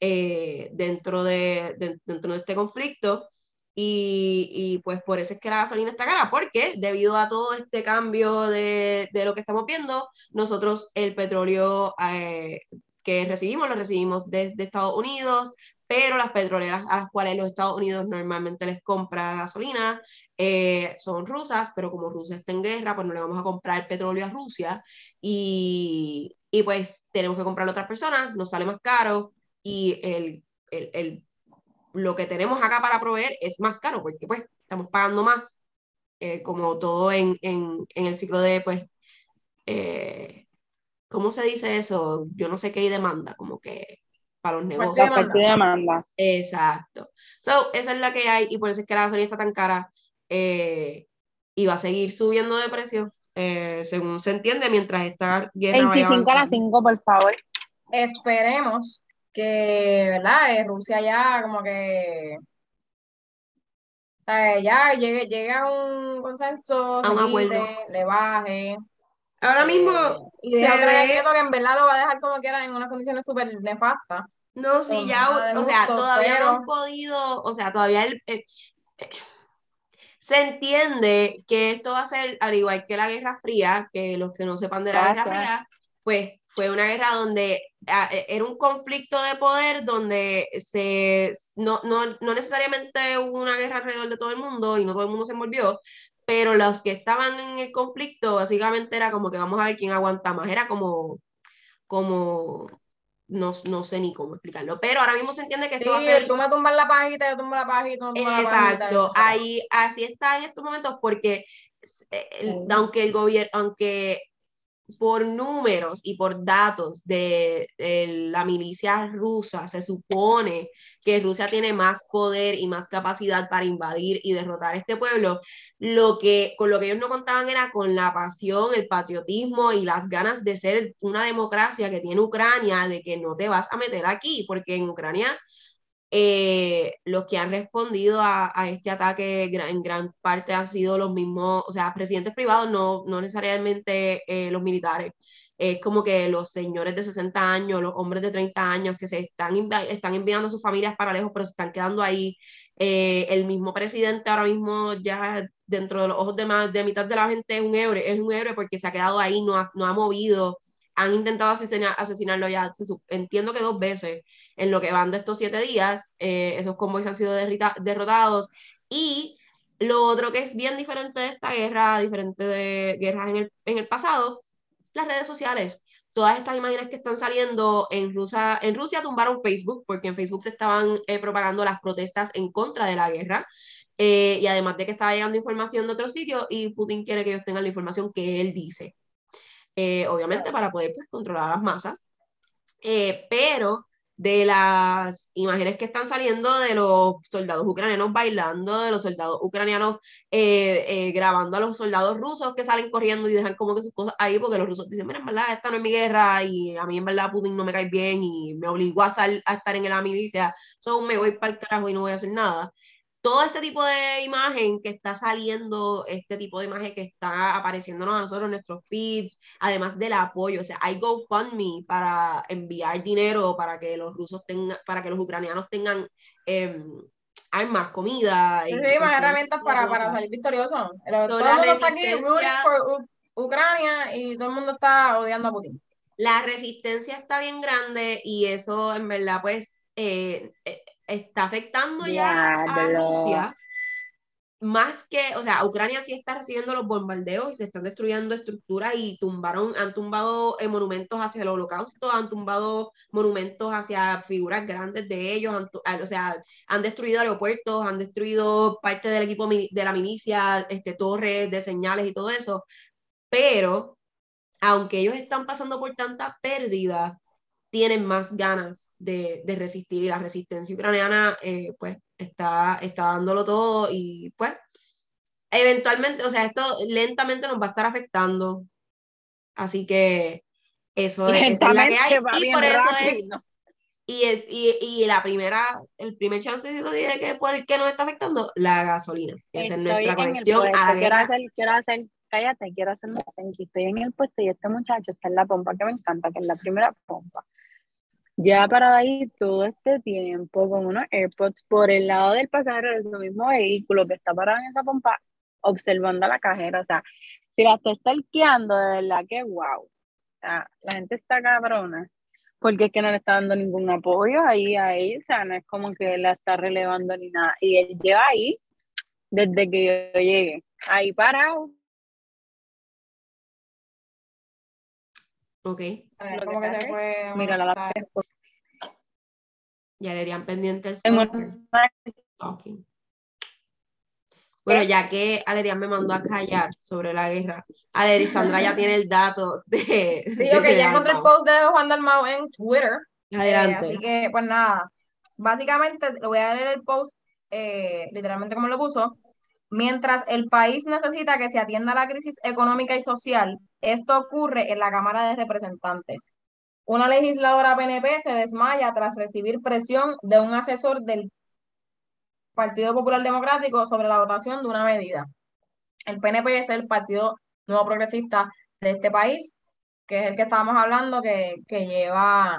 eh, dentro, de, de, dentro de este conflicto. Y, y, pues por eso es que la gasolina está cara, porque debido a todo este cambio de, de lo que estamos viendo, nosotros el petróleo eh, que recibimos lo recibimos desde Estados Unidos, pero las petroleras a las cuales los Estados Unidos normalmente les compra gasolina eh, son rusas, pero como Rusia está en guerra, pues no le vamos a comprar petróleo a Rusia y, y pues tenemos que comprarlo a otras personas, nos sale más caro y el, el, el lo que tenemos acá para proveer es más caro, porque pues estamos pagando más, eh, como todo en, en, en, el ciclo de, pues, eh, ¿cómo se dice eso? Yo no sé qué hay demanda, como que para los negocios. de demanda. Exacto. So, esa es la que hay y por eso es que la gasolina está tan cara eh, y va a seguir subiendo de precio, según se entiende, mientras esta guerra 25 a las 5, por favor. Esperemos que, ¿verdad? Eh, Rusia ya como que ya llegue, llegue a un consenso, a un acuerdo. le baje. Ahora mismo eh, y se ve... que en verdad lo va a dejar como quiera en unas condiciones súper nefastas. No, sí, ya, o sea, todavía pero... no han podido, o sea, todavía el, eh, se entiende que esto va a ser, al igual que la Guerra Fría, que los que no sepan de la Guerra Fría, pues fue una guerra donde ah, e, era un conflicto de poder donde se, no, no, no, necesariamente hubo una guerra alrededor de todo el mundo y no todo el mundo se envolvió, pero los que estaban en el conflicto básicamente era como que vamos a ver quién aguanta más, era como, como no, no sé ni cómo explicarlo, pero ahora mismo se entiende que esto sí, va a ser... tú me tumbas la pajita, yo tumbo la pajita, Exacto, la ahí así está en estos momentos porque el, aunque el gobierno, aunque por números y por datos de, de, la milicia rusa, se supone que Rusia tiene más poder y más capacidad para invadir y derrotar este pueblo. Lo que, con lo que ellos no contaban era con la pasión, el patriotismo y las ganas de ser una democracia que tiene Ucrania, de que no te vas a meter aquí, porque en Ucrania eh, los que han respondido a, a, este ataque en gran parte han sido los mismos, o sea, presidentes privados, no, no necesariamente eh, los militares. Es como que los señores de 60 años, los hombres de 30 años que se están, están enviando a sus familias para lejos, pero se están quedando ahí. Eh, el mismo presidente ahora mismo ya dentro de los ojos de, más, de mitad de la gente es un héroe, es un héroe porque se ha quedado ahí, no ha, no ha movido, han intentado asesinar, asesinarlo ya, entiendo que dos veces en lo que van de estos siete días, eh, esos convoys han sido derrotados. Y lo otro que es bien diferente de esta guerra, diferente de guerras en el, en el pasado, las redes sociales. Todas estas imágenes que están saliendo en Rusia, en Rusia tumbaron Facebook, porque en Facebook se estaban eh, propagando las protestas en contra de la guerra. Eh, y además de que estaba llegando información de otro sitio y Putin quiere que ellos tengan la información que él dice. Eh, obviamente para poder pues, controlar las masas. Eh, pero de las imágenes que están saliendo de los soldados ucranianos bailando, de los soldados ucranianos eh, eh, grabando a los soldados rusos que salen corriendo y dejan como que sus cosas ahí, porque los rusos dicen, mira, en verdad, esta no es mi guerra y a mí en verdad Putin no me cae bien y me obligó a, a estar en la milicia, so me voy para el carajo y no voy a hacer nada todo este tipo de imagen que está saliendo, este tipo de imagen que está apareciéndonos a nosotros en nuestros feeds, además del apoyo, o sea, hay GoFundMe para enviar dinero para que los rusos tengan, para que los ucranianos tengan eh, armas, comida. Sí, más herramientas para, para, salir victoriosos. Todo el mundo está aquí rooting por Ucrania y todo el mundo está odiando a Putin. La resistencia está bien grande y eso en verdad pues eh, eh está afectando ya a Rusia más que, o sea, Ucrania sí está recibiendo los bombardeos y se están destruyendo estructuras y tumbaron, han tumbado eh, monumentos hacia el holocausto, han tumbado monumentos hacia figuras grandes de ellos, o sea, han destruido aeropuertos, han destruido parte del equipo de la milicia, este, torres de señales y todo eso, pero aunque ellos están pasando por tanta pérdida, tienen más ganas de, de resistir. Y la resistencia ucraniana eh, pues está, está dándolo todo y pues eventualmente, o sea, esto lentamente nos va a estar afectando. Así que eso es, la que hay. y por eso es y, es, y, y, la primera, el primer chance de que por el que nos está afectando, la gasolina. Esa es nuestra conexión a quiero hacer, quiero hacer, cállate, quiero hacer Estoy en el puesto y este muchacho está en la pompa que me encanta, que es la primera pompa ya para ahí todo este tiempo con unos AirPods por el lado del pasajero de su mismo vehículo que está parado en esa pompa, observando a la cajera. O sea, si la está stalkeando, de verdad que wow. O sea, la gente está cabrona. Porque es que no le está dando ningún apoyo ahí a él. O sea, no es como que la está relevando ni nada. Y él lleva ahí desde que yo llegué. Ahí parado, Ok. como que se fue. Mira la Ya le harían pendiente el talking. Bueno, ya que Alerian me mandó a callar sobre la guerra, Alerisandra ya tiene el dato de. Sí, ok, ya encontré el post de Juan Dalmau en Twitter. Adelante. Eh, así que, pues nada, básicamente le voy a leer el post eh, literalmente como lo puso. Mientras el país necesita que se atienda la crisis económica y social, esto ocurre en la Cámara de Representantes. Una legisladora PNP se desmaya tras recibir presión de un asesor del Partido Popular Democrático sobre la votación de una medida. El PNP es el partido nuevo progresista de este país, que es el que estábamos hablando, que, que lleva,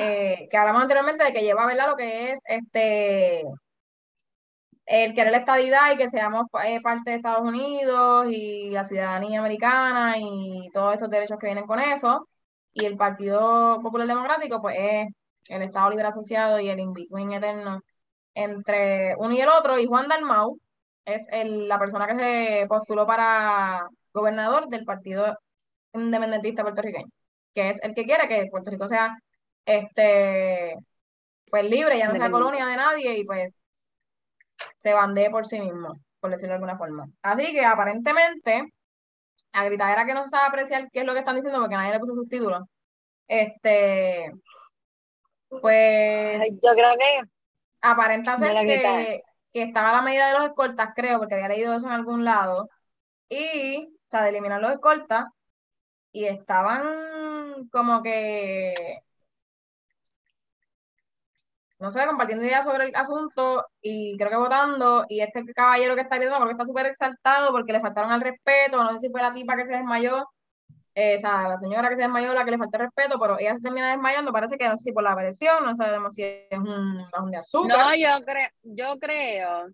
eh, que hablamos anteriormente de que lleva, ¿verdad? Lo que es este el querer la estadidad y que seamos eh, parte de Estados Unidos y la ciudadanía americana y todos estos derechos que vienen con eso. Y el Partido Popular Democrático, pues es el Estado Libre Asociado y el in-between eterno entre uno y el otro. Y Juan Dalmau es el, la persona que se postuló para gobernador del Partido Independentista Puertorriqueño, que es el que quiere que Puerto Rico sea este pues libre, ya no sea colonia de nadie y pues se bandee por sí mismo, por decirlo de alguna forma. Así que aparentemente, a gritadera que no se sabe apreciar qué es lo que están diciendo porque nadie le puso subtítulos. Este, pues. Yo creo que. Aparenta ser que, que estaba a la medida de los escoltas, creo, porque había leído eso en algún lado. Y, o sea, de eliminar los escoltas. Y estaban como que no sé, compartiendo ideas sobre el asunto y creo que votando, y este caballero que está gritando, porque está súper exaltado porque le faltaron al respeto, no sé si fue la tipa que se desmayó, eh, o sea, la señora que se desmayó, la que le faltó el respeto, pero ella se termina desmayando, parece que no sé si por la presión, no sabemos si es un bajón de azúcar. No, yo creo, yo creo,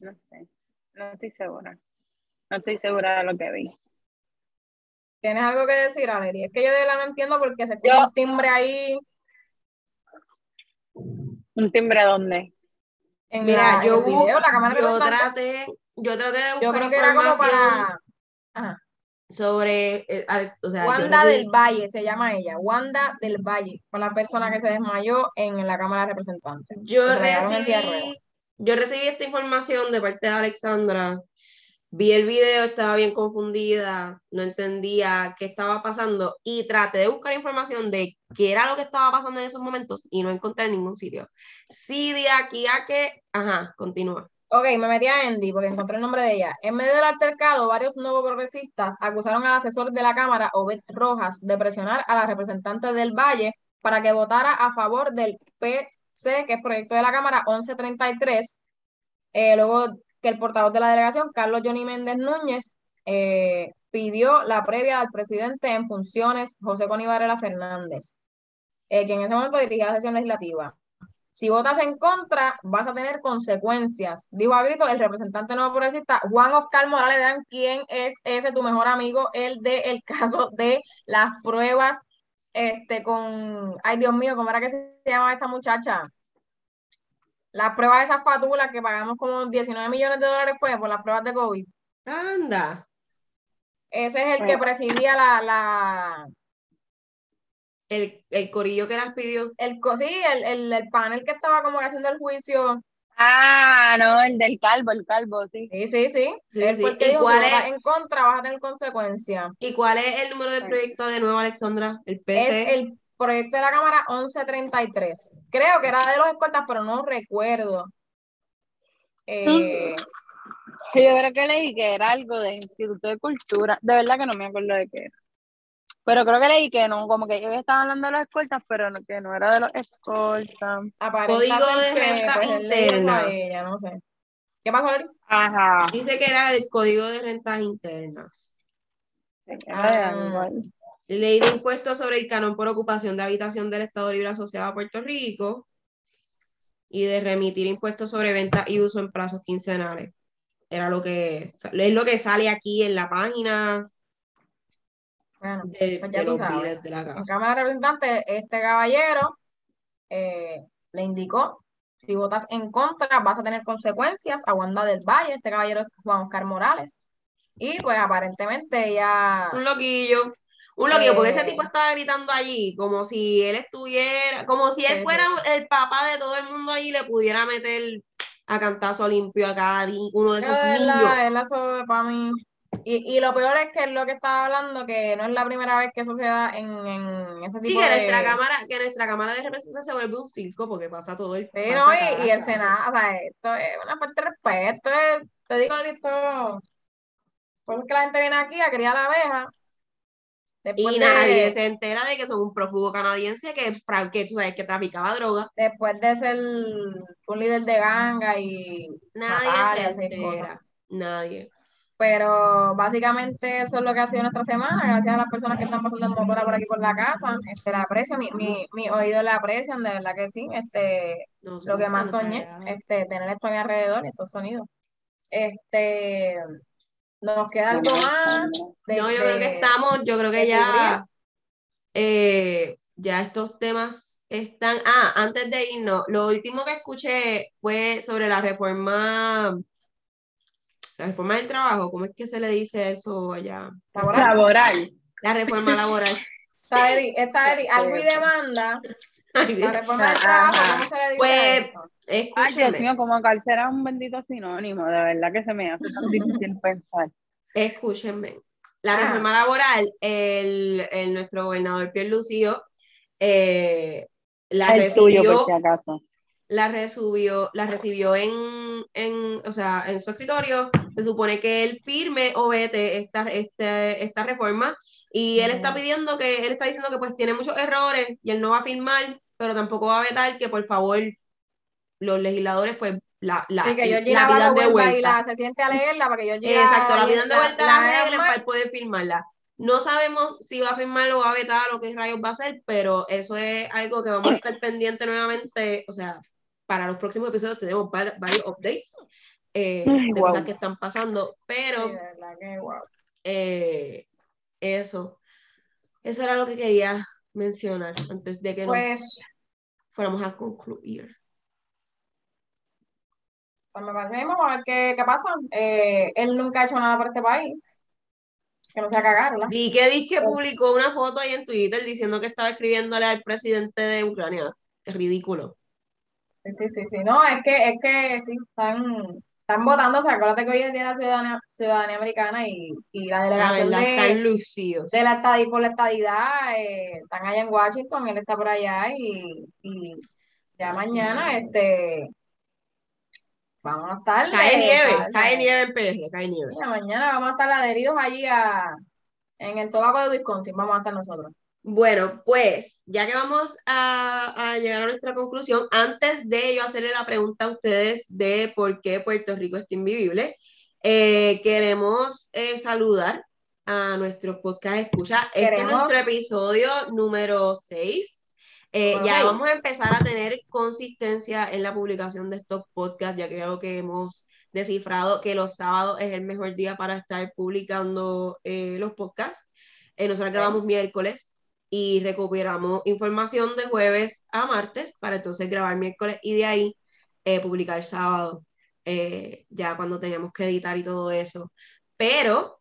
no sé, no estoy segura, no estoy segura de lo que vi. ¿Tienes algo que decir, Valeria? Es que yo de verdad no entiendo porque se escucha un timbre ahí ¿Un timbre dónde? En Mira, yo, video, la cámara yo traté, yo traté de buscar yo creo que información era para... sobre, eh, o sea, Wanda del Valle, se llama ella, Wanda del Valle, con la persona que se desmayó en la Cámara de Representantes. Yo recibí, yo recibí esta información de parte de Alexandra vi el video, estaba bien confundida, no entendía qué estaba pasando y traté de buscar información de qué era lo que estaba pasando en esos momentos y no encontré en ningún sitio. Sí, de aquí a que, ajá, continúa. Ok, me metí a Andy porque encontré el nombre de ella. En medio del altercado, varios nuevos progresistas acusaron al asesor de la Cámara, Obed Rojas, de presionar a la representante del Valle para que votara a favor del PC, que es proyecto de la Cámara 1133, eh, luego que el portavoz de la delegación, Carlos Johnny Méndez Núñez, eh, pidió la previa al presidente en funciones, José Coni Varela Fernández, eh, que en ese momento dirigía la sesión legislativa. Si votas en contra, vas a tener consecuencias. Dijo a grito el representante nuevo progresista Juan Oscar Morales Dan, ¿quién es ese tu mejor amigo? El de el caso de las pruebas este con ay Dios mío, ¿cómo era que se llama esta muchacha? Las pruebas de esas fatulas que pagamos como 19 millones de dólares fue por las pruebas de COVID. Anda. Ese es el que presidía la, la, El, el corillo que las pidió. el, co- sí, el, el, el panel que estaba como que haciendo el juicio. Ah, no, el del calvo, el calvo, sí. Sí, sí, sí. Sí, sí. ¿Y dijo, si cuál votas es? en contra vas a tener consecuencias. ¿Y cuál es el número del proyecto de nuevo, Alexandra? El PC. Es el proyecto de la Cámara 1133. Creo que era de los escoltas, pero no recuerdo. Eh, Yo creo que leí que era algo de Instituto de Cultura. De verdad que no me acuerdo de qué era. Pero creo que leí que no, como que ellos estaban hablando de los escoltas, pero no, que no era de los escoltas. Código de que, rentas pues, él le hizo eso a internas. ella, no sé. ¿Qué pasó, Lori? Ajá. Dice que era el código de rentas internas. Ah. Ley de impuestos sobre el canon por ocupación de habitación del Estado Libre Asociado a Puerto Rico y de remitir impuestos sobre venta y uso en plazos quincenales. Era lo que es lo que sale aquí en la página Bueno, de, pues ya de tú los sabes. de la en casa. Cámara de Representantes, este caballero eh, le indicó, si votas en contra vas a tener consecuencias a Wanda del Valle, este caballero es Juan Oscar Morales. Y pues aparentemente ya... Un loquillo. Un loquillo, porque ese Eh. tipo estaba gritando allí como si él estuviera, como si él Sí, fuera el papá de todo el mundo allí y le pudiera meter a cantazo limpio a cada uno de esos Es niños. la, es la para mí. Y, y lo peor es que es lo que estaba hablando, que no es la primera vez que eso se da en, en ese Sí, tipo que de... nuestra cámara, que nuestra cámara de representantes se vuelve un circo porque pasa todo el Sí, no, y, y el. Senado, o sea, esto es una falta de respeto. es- te digo, esto, por eso es que la gente viene aquí a criar la abeja. Después Y de, nadie se entera de que son un prófugo canadiense que, que tú sabes que traficaba droga. después de ser un líder de ganga y matar Nadie se entera. Nadie. Pero básicamente eso es lo que ha sido nuestra semana, gracias a las personas que están pasando en motora por aquí por la casa, este, la aprecian, mi, mi, mis oídos la aprecian, de verdad que sí, este, lo que más soñé, este, tener esto a mi alrededor y estos sonidos. Este, nos queda algo más de, No, yo creo que estamos, yo creo de que ya, eh, ya estos temas están. Ah, antes de irnos, lo último que escuché fue sobre la reforma, la reforma del trabajo, ¿cómo es que se le dice eso allá? laboral. Laboral. La reforma laboral. Está Eri- está Eri, algo y demanda, Ay, la reforma del trabajo. ¿cómo se le dice Pues, eso? Ay, Dios mío, como cárcel era un bendito sinónimo, de verdad que se me hace tan difícil pensar. escúchenme. La Ah. reforma laboral, el, el- nuestro gobernador Pierlucio eh, la El tuyo, recibió por si acaso. la recibió, la recibió en, en, o sea, en su escritorio. Se supone que él firme o vete esta, este, esta reforma y él está pidiendo que, él está diciendo que pues tiene muchos errores y él no va a firmar, pero tampoco va a vetar que por favor los legisladores pues la, la, Sí, que yo la pidan de y vuelta. la, se siente a leerla para que yo Exacto, la pidan de vuelta, la, reglen más. para poder firmarla. No sabemos si va a firmar o va a vetar o qué rayos va a hacer, pero eso es algo que vamos a estar pendiente nuevamente. O sea, para los próximos episodios tenemos var- varios updates eh, Ay, de wow. cosas que están pasando, pero Sí, verdad que, wow. eh, eso, eso era lo que quería mencionar antes de que Pues- nos fuéramos a concluir. Pues me parece vamos a ver qué, qué pasa. Eh, él nunca ha hecho nada por este país. Que no sea cagar, ¿verdad? Vi que Disque publicó una foto ahí en Twitter diciendo que estaba escribiéndole al presidente de Ucrania. Es ridículo. Sí, sí, sí, sí. No, es que, es que sí, están, están votando, o sea, acuérdate que hoy es día de la ciudadanía, ciudadanía americana y, y la delegación ¿verdad? de, lucidos. de la estadía por la estadidad eh, están allá en Washington, él está por allá y, y ya mañana es. este vamos a estar Cae nieve, cae- cae nieve en PR, cae nieve. Mira, mañana vamos a estar adheridos allí a, en el sobaco de Wisconsin, vamos a estar nosotros. Bueno, pues ya que vamos a, a llegar a nuestra conclusión, antes de yo hacerle la pregunta a ustedes de por qué Puerto Rico está invivible, eh, queremos eh, saludar a nuestro podcast escucha. Este es nuestro episodio número 6. Número ya vamos a empezar a tener consistencia en la publicación de estos podcasts, ya creo que hemos descifrado que los sábados es el mejor día para estar publicando eh, los podcasts. Eh, nosotros grabamos miércoles y recuperamos información de jueves a martes para entonces grabar miércoles y de ahí eh, publicar sábado, eh, ya cuando teníamos que editar y todo eso. Pero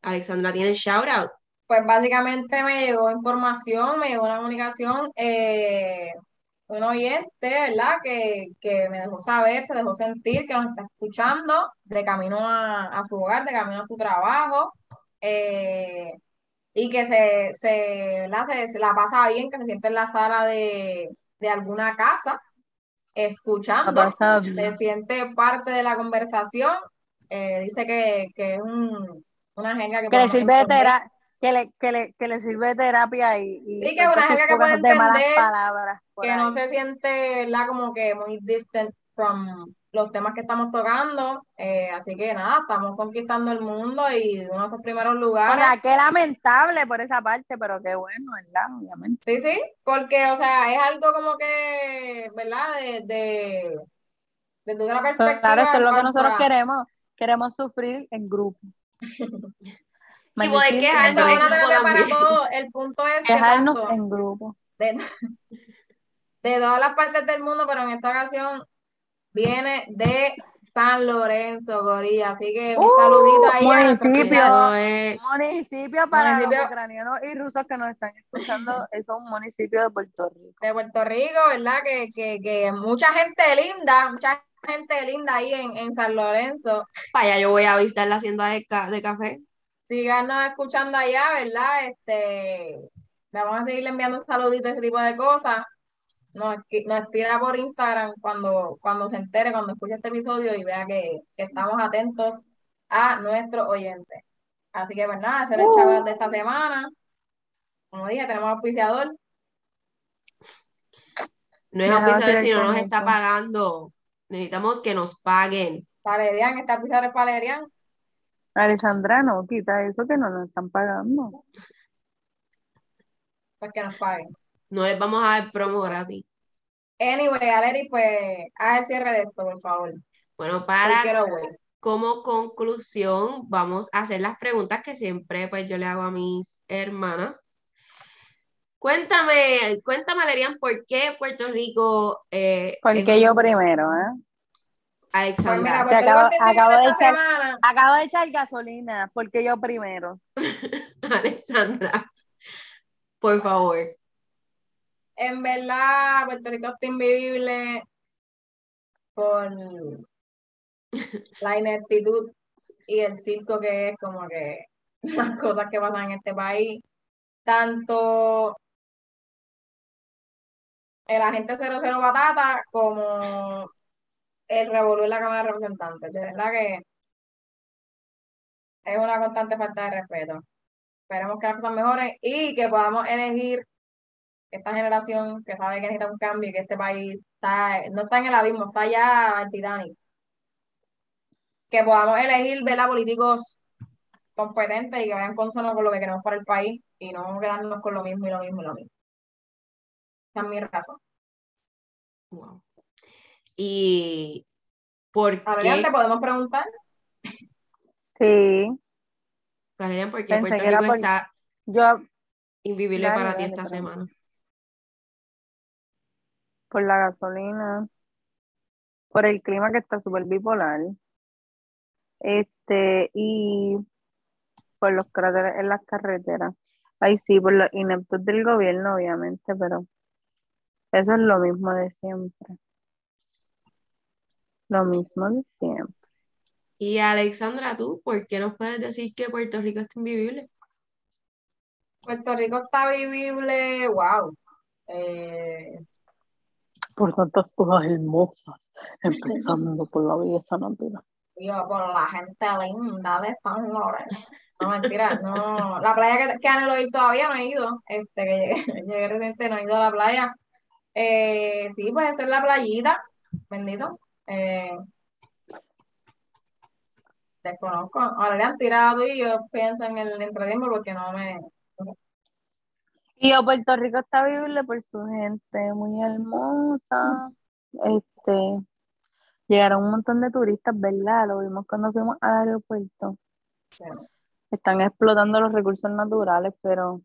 Alexandra tiene el shout out. Pues básicamente me llegó información, me llegó una comunicación, eh, un oyente, ¿verdad? Que, que me dejó saber, se dejó sentir que nos está escuchando de camino a, a su hogar, de camino a su trabajo, eh, y que se, se, ¿verdad? Se, se la pasa bien, que se siente en la sala de, de alguna casa, La escuchando, se siente parte de la conversación, eh, dice que, que es un, una genia que Que le sirve de terapia, que le, que le, que le sirve de terapia y, y Sí, que una gente que puede entender, palabras que no se siente, ¿verdad? Como que muy distant from los temas que estamos tocando. Eh, así que nada, estamos conquistando el mundo y uno de esos primeros O lugares. sea, qué lamentable por esa parte, pero qué bueno, ¿verdad? Obviamente. Sí, sí, porque, o sea, es algo como que, ¿verdad? De, de, desde otra perspectiva. Claro, esto es lo que nosotros queremos. Queremos sufrir en grupo. poder Maldecir quejarnos en una grupo para también. todo. El punto es, Quejarnos exacto, en grupo. de, de todas las partes del mundo, pero en esta ocasión viene de San Lorenzo, Gorilla. Así que un Uh, saludito ahí a municipio. Es- Municipio para Municipio- los ucranianos y rusos que nos están escuchando, es un municipio de Puerto Rico. de Puerto Rico, ¿verdad? Que, que, que mucha gente linda, mucha gente linda ahí en, en San Lorenzo. para allá yo voy a visitar la hacienda de, ca- de café. Síganos escuchando allá, ¿verdad? Este, le vamos a seguir enviando saluditos, ese tipo de cosas. Nos, nos tira por Instagram cuando, cuando se entere, cuando escuche este episodio y vea que, que estamos atentos a nuestros oyentes. Así que, pues nada, ese era el chaval de esta semana. Como dije, tenemos auspiciador. No es auspiciador si no nos está pagando. Necesitamos que nos paguen. Valerian, este auspiciador es Valerian. Alessandra, no, quita eso que no nos están pagando. Pues que nos paguen. No les vamos a dar promo gratis. Anyway, Aleri, pues haz el cierre de esto, por favor. Bueno, para como conclusión, vamos a hacer las preguntas que siempre pues yo le hago a mis hermanas. Cuéntame, cuéntame, Alerian, ¿por qué Puerto Rico eh, Porque yo primero, ¿eh? Pues mira, Alexandra, Puerto acabo- de echar-. Acabo de echar gasolina, porque yo primero. Alexandra, por favor. En verdad, Puerto Rico está invivible por la ineptitud y el circo que es como que las cosas que pasan en este país. Tanto el agente 00 Batata como el revolú en la Cámara de Representantes. De verdad que es una constante falta de respeto. Esperemos que las cosas mejoren y que podamos elegir esta generación que sabe que necesita un cambio y que este país está, no está en el abismo, está ya al Titanic. Que podamos elegir ¿verdad? políticos competentes y que vayan consono con lo que queremos para el país y no quedarnos con lo mismo y lo mismo y lo mismo. Esa es mi razón. Wow. Y ¿por Adelante, qué, podemos preguntar. Sí, Valerian, por qué Pensé Puerto Rico por- está yo invivible para ti esta semana? Por la gasolina, por el clima que está súper bipolar, este, y por los cráteres en las carreteras. Ay, sí, por los ineptos del gobierno, obviamente, pero eso es lo mismo de siempre. Lo mismo de siempre. Y Alexandra, tú, ¿por qué nos puedes decir que Puerto Rico está invivible? Puerto Rico está vivible, wow. Eh, Por tantas cosas hermosas, empezando por la belleza natural. Digo, por la gente linda de San Lorenzo. No, mentira, no. La playa que, que anhelo ir todavía no he ido. Este, que llegué, llegué reciente, no he ido a la playa. Eh, sí, puede ser la playita, bendito. Eh, desconozco. Ahora le han tirado y yo pienso en el entretiempo porque no me. Y Puerto Rico está vivible por su gente muy hermosa. Este, llegaron un montón de turistas, ¿verdad? Lo vimos cuando fuimos al aeropuerto. Sí. Están explotando los recursos naturales, pero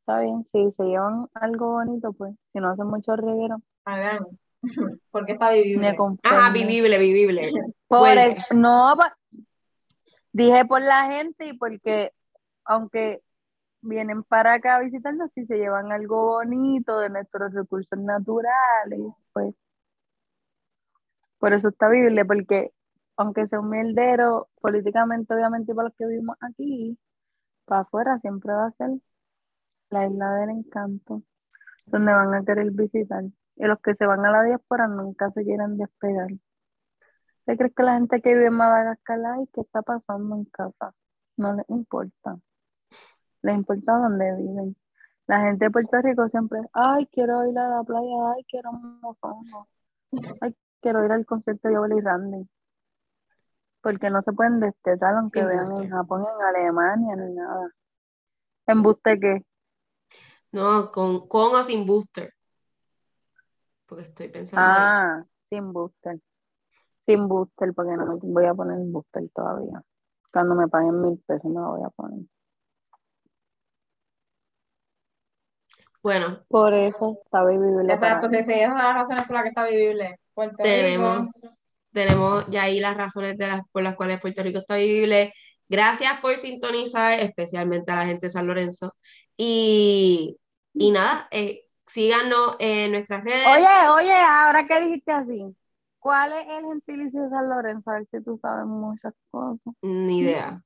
está bien, si se llevan algo bonito, pues, si no hacen mucho reguero, Hagan. Porque está vivible. Ajá, vivible, vivible. Por el- no, dije por la gente y porque, aunque vienen para acá a visitarnos, si se llevan algo bonito de nuestros recursos naturales, pues, por eso está vivible, porque aunque sea un mierdero, políticamente, obviamente, para los que vivimos aquí, para afuera siempre va a ser la isla del encanto, donde van a querer visitar. Y los que se van a la diáspora nunca se quieren despegar. ¿Qué crees que la gente que vive en Madagascar, ay, qué está pasando en casa? No les importa. Les importa dónde viven. La gente de Puerto Rico siempre, ay, quiero ir a la playa, ay, quiero un mofongo. Ay, quiero ir al concierto de Yoli Randy. Porque no se pueden destetar aunque vean en. Japón, en Alemania, ni nada. ¿Embuste qué? No, con, con o sin booster. Porque estoy pensando. ahí. Ah, sin booster. Sin booster, porque no me voy a poner booster todavía. Cuando me paguen mil pesos me lo voy a poner. Bueno, Por eso está vivible Exacto, sí, sí, esas son las razones por las que está vivible. Puerto Rico. tenemos, tenemos ya ahí las razones de las, por las cuales Puerto Rico está vivible. Gracias por sintonizar, especialmente a la gente de San Lorenzo. Y, y nada, eh, síganos en nuestras redes. Oye, oye, ahora que dijiste así, ¿cuál es el gentilicio de San Lorenzo? A ver si tú sabes muchas cosas. Ni idea.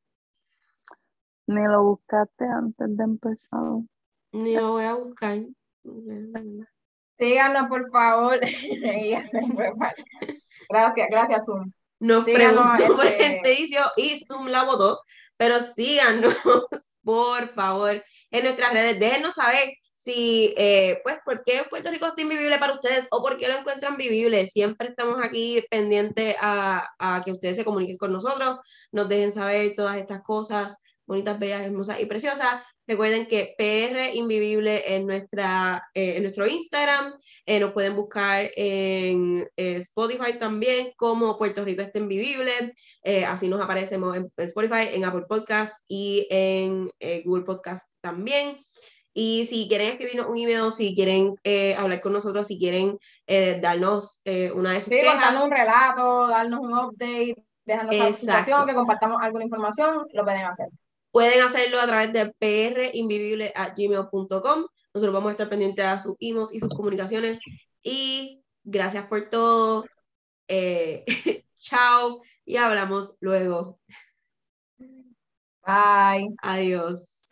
Ni lo buscaste antes de empezar. Ni lo voy a buscar. Síganos, por favor. Ella se fue para- Gracias, gracias, Zoom. Nos Síganos, preguntó por este- y Zoom la votó, pero síganos, por favor, en nuestras redes. Déjenos saber si, eh, pues, por qué Puerto Rico está invivible para ustedes o por qué lo encuentran vivible. Siempre estamos aquí pendientes a, a que ustedes se comuniquen con nosotros, nos dejen saber todas estas cosas bonitas, bellas, hermosas y preciosas. Recuerden que PR Invivible en, nuestra, eh, en nuestro Instagram. Eh, nos pueden buscar en eh, Spotify también como Puerto Rico está invivible. Eh, así nos aparecemos en, en Spotify, en Apple Podcast y en eh, Google Podcast también. Y si quieren escribirnos un email, si quieren eh, hablar con nosotros, si quieren eh, darnos eh, una de sus Sí, quejas, contarnos un relato, darnos un update, dejarnos situación, que compartamos alguna información, lo pueden hacer. Pueden hacerlo a través de prinvivible.gmail.com. Nosotros vamos a estar pendientes a sus emails y sus comunicaciones. Y gracias por todo. Eh, chao y hablamos luego. Bye. Adiós.